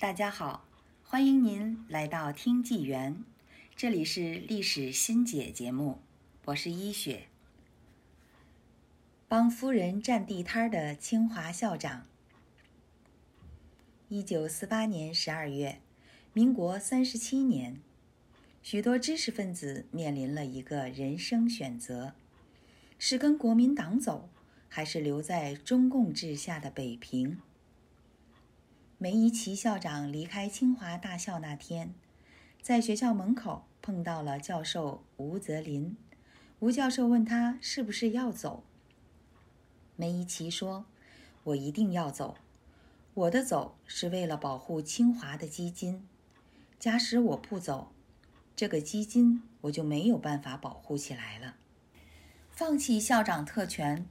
大家好，欢迎您来到听纪元，这里是历史新解节目，我是一雪。帮夫人占地摊的清华校长。一九四八年十二月，民国三十七年，许多知识分子面临了一个人生选择：是跟国民党走，还是留在中共治下的北平？梅贻琦校长离开清华大校那天，在学校门口碰到了教授吴泽林。吴教授问他是不是要走。梅贻琦说：“我一定要走。我的走是为了保护清华的基金。假使我不走，这个基金我就没有办法保护起来了。放弃校长特权。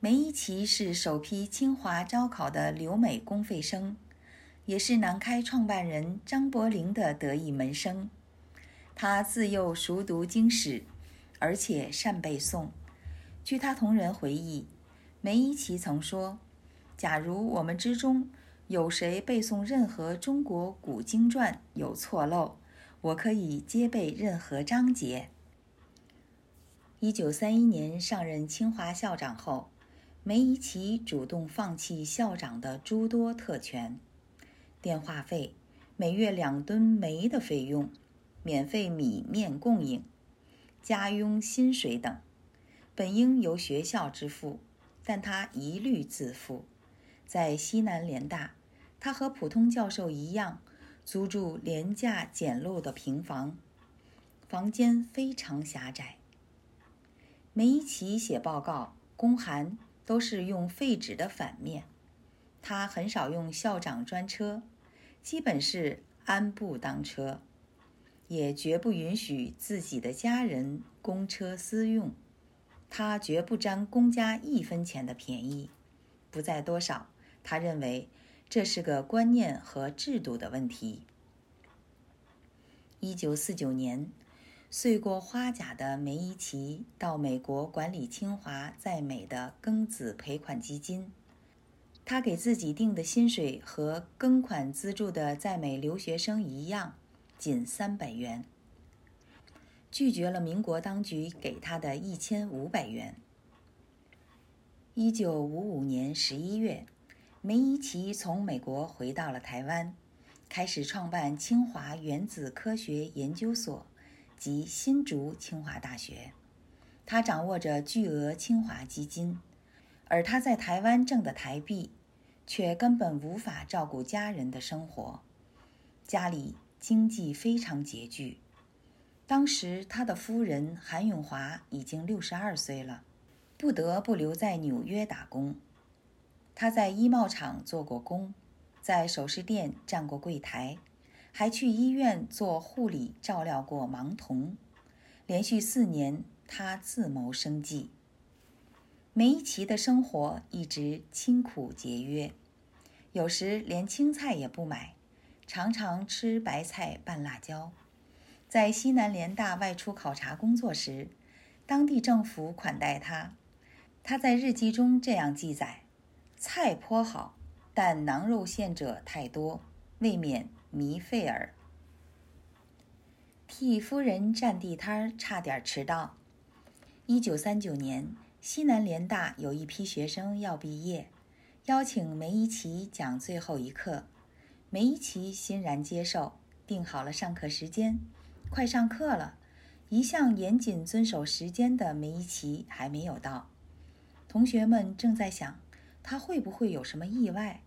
梅贻琦是首批清华招考的留美公费生。”也是南开创办人张伯苓的得意门生。他自幼熟读经史，而且善背诵。据他同人回忆，梅贻琦曾说：“假如我们之中有谁背诵任何中国古经传有错漏，我可以接背任何章节。”一九三一年上任清华校长后，梅贻琦主动放弃校长的诸多特权。电话费、每月两吨煤的费用、免费米面供应、家佣薪水等，本应由学校支付，但他一律自付。在西南联大，他和普通教授一样，租住廉价简陋的平房，房间非常狭窄。梅贻琦写报告、公函都是用废纸的反面，他很少用校长专车。基本是安步当车，也绝不允许自己的家人公车私用。他绝不占公家一分钱的便宜，不在多少。他认为这是个观念和制度的问题。一九四九年，岁过花甲的梅贻琦到美国管理清华在美的庚子赔款基金。他给自己定的薪水和庚款资助的在美留学生一样，仅三百元。拒绝了民国当局给他的一千五百元。一九五五年十一月，梅贻琦从美国回到了台湾，开始创办清华原子科学研究所及新竹清华大学。他掌握着巨额清华基金。而他在台湾挣的台币，却根本无法照顾家人的生活，家里经济非常拮据。当时他的夫人韩永华已经六十二岁了，不得不留在纽约打工。他在衣帽厂做过工，在首饰店站过柜台，还去医院做护理，照料过盲童。连续四年，他自谋生计。梅贻琦的生活一直清苦节约，有时连青菜也不买，常常吃白菜拌辣椒。在西南联大外出考察工作时，当地政府款待他。他在日记中这样记载：“菜颇好，但囊肉馅者太多，未免糜费耳。”替夫人占地摊儿差点迟到。一九三九年。西南联大有一批学生要毕业，邀请梅贻琦讲最后一课。梅贻琦欣然接受，定好了上课时间。快上课了，一向严谨遵守时间的梅贻琦还没有到。同学们正在想，他会不会有什么意外？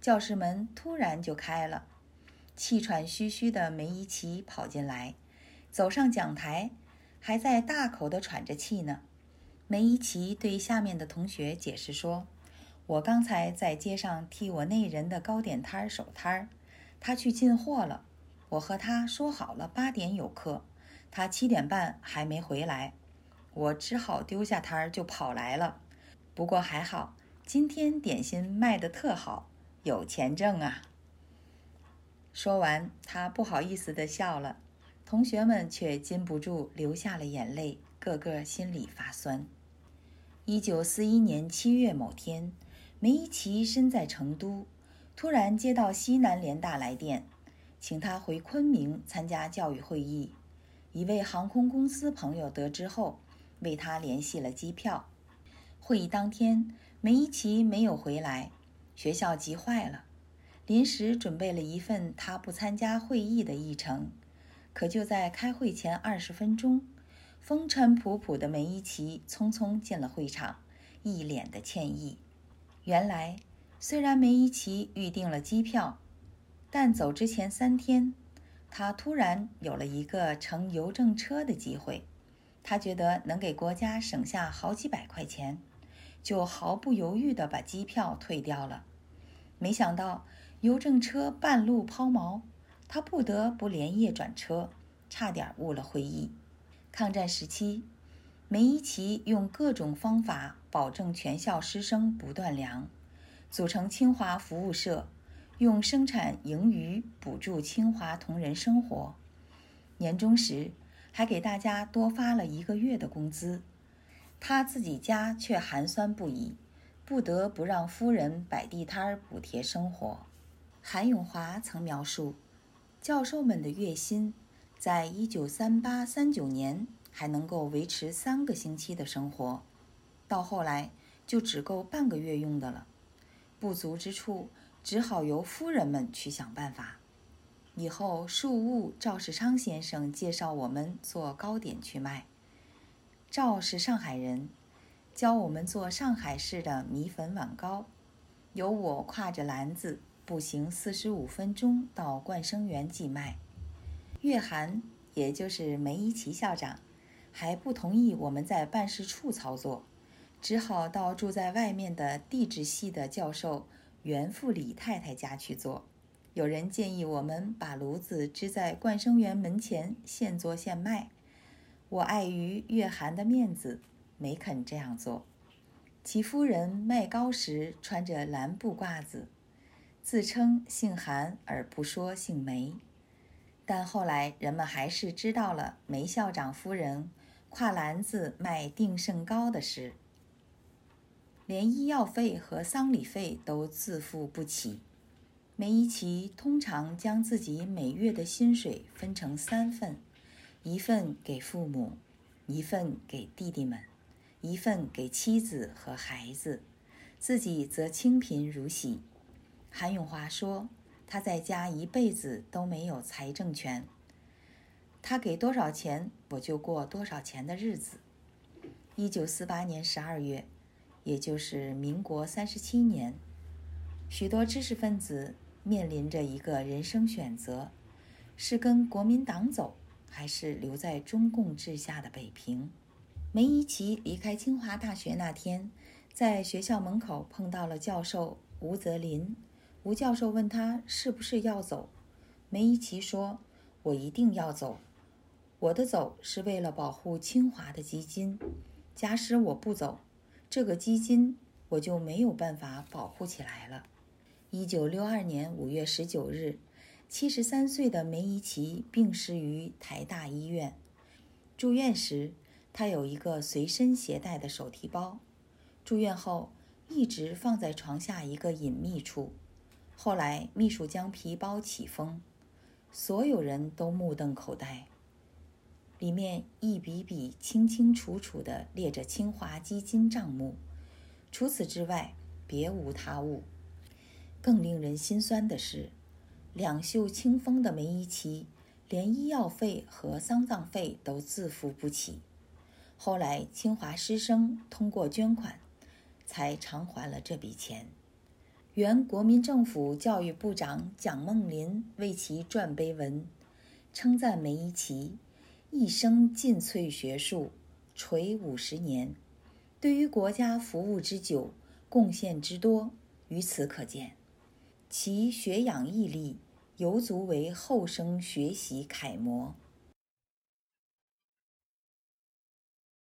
教室门突然就开了，气喘吁吁的梅贻琦跑进来，走上讲台，还在大口地喘着气呢。梅贻琦对下面的同学解释说：“我刚才在街上替我那人的糕点摊守摊儿，他去进货了。我和他说好了八点有课，他七点半还没回来，我只好丢下摊儿就跑来了。不过还好，今天点心卖得特好，有钱挣啊。”说完，他不好意思地笑了，同学们却禁不住流下了眼泪，个个心里发酸。一九四一年七月某天，梅贻琦身在成都，突然接到西南联大来电，请他回昆明参加教育会议。一位航空公司朋友得知后，为他联系了机票。会议当天，梅贻琦没有回来，学校急坏了，临时准备了一份他不参加会议的议程。可就在开会前二十分钟，风尘仆仆的梅贻琦匆匆进了会场，一脸的歉意。原来。虽然梅贻琦预定了机票，但走之前三天，他突然有了一个乘邮政车的机会。他觉得能给国家省下好几百块钱，就毫不犹豫地把机票退掉了。没想到邮政车半路抛锚，他不得不连夜转车，差点误了会议。抗战时期，梅贻琦用各种方法保证全校师生不断粮。组成清华服务社，用生产盈余补助清华同仁生活。年终时还给大家多发了一个月的工资，他自己家却寒酸不已，不得不让夫人摆地摊儿补贴生活。韩永华曾描述，教授们的月薪，在一九三八、三九年还能够维持三个星期的生活，到后来就只够半个月用的了。不足之处，只好由夫人们去想办法。以后，树务赵世昌先生介绍我们做糕点去卖。赵是上海人，教我们做上海式的米粉碗糕。由我挎着篮子步行四十五分钟到冠生园寄卖。月涵，也就是梅贻琦校长，还不同意我们在办事处操作。只好到住在外面的地质系的教授袁富李太太家去做。有人建议我们把炉子支在冠生园门前，现做现卖。我碍于月涵的面子，没肯这样做。其夫人卖糕时穿着蓝布褂子，自称姓韩而不说姓梅。但后来人们还是知道了梅校长夫人挎篮子卖定胜糕的事。连医药费和丧礼费都自付不起。梅贻琦通常将自己每月的薪水分成三份：一份给父母，一份给弟弟们，一份给妻子和孩子，自己则清贫如洗。韩永华说：“他在家一辈子都没有财政权，他给多少钱，我就过多少钱的日子。”一九四八年十二月。也就是民国三十七年，许多知识分子面临着一个人生选择：是跟国民党走，还是留在中共治下的北平？梅贻琦离开清华大学那天，在学校门口碰到了教授吴泽林。吴教授问他是不是要走，梅贻琦说：“我一定要走，我的走是为了保护清华的基金。假使我不走。”这个基金我就没有办法保护起来了。一九六二年五月十九日，七十三岁的梅贻琦病逝于台大医院。住院时，他有一个随身携带的手提包。住院后，一直放在床下一个隐秘处。后来，秘书将皮包启封，所有人都目瞪口呆。里面一笔笔清清楚楚地列着清华基金账目，除此之外别无他物。更令人心酸的是，两袖清风的梅贻琦连医药费和丧葬费都自付不起。后来清华师生通过捐款，才偿还了这笔钱。原国民政府教育部长蒋梦麟为其撰碑文，称赞梅贻琦。一生尽瘁学术，垂五十年，对于国家服务之久，贡献之多，于此可见。其学养毅力，犹足为后生学习楷模。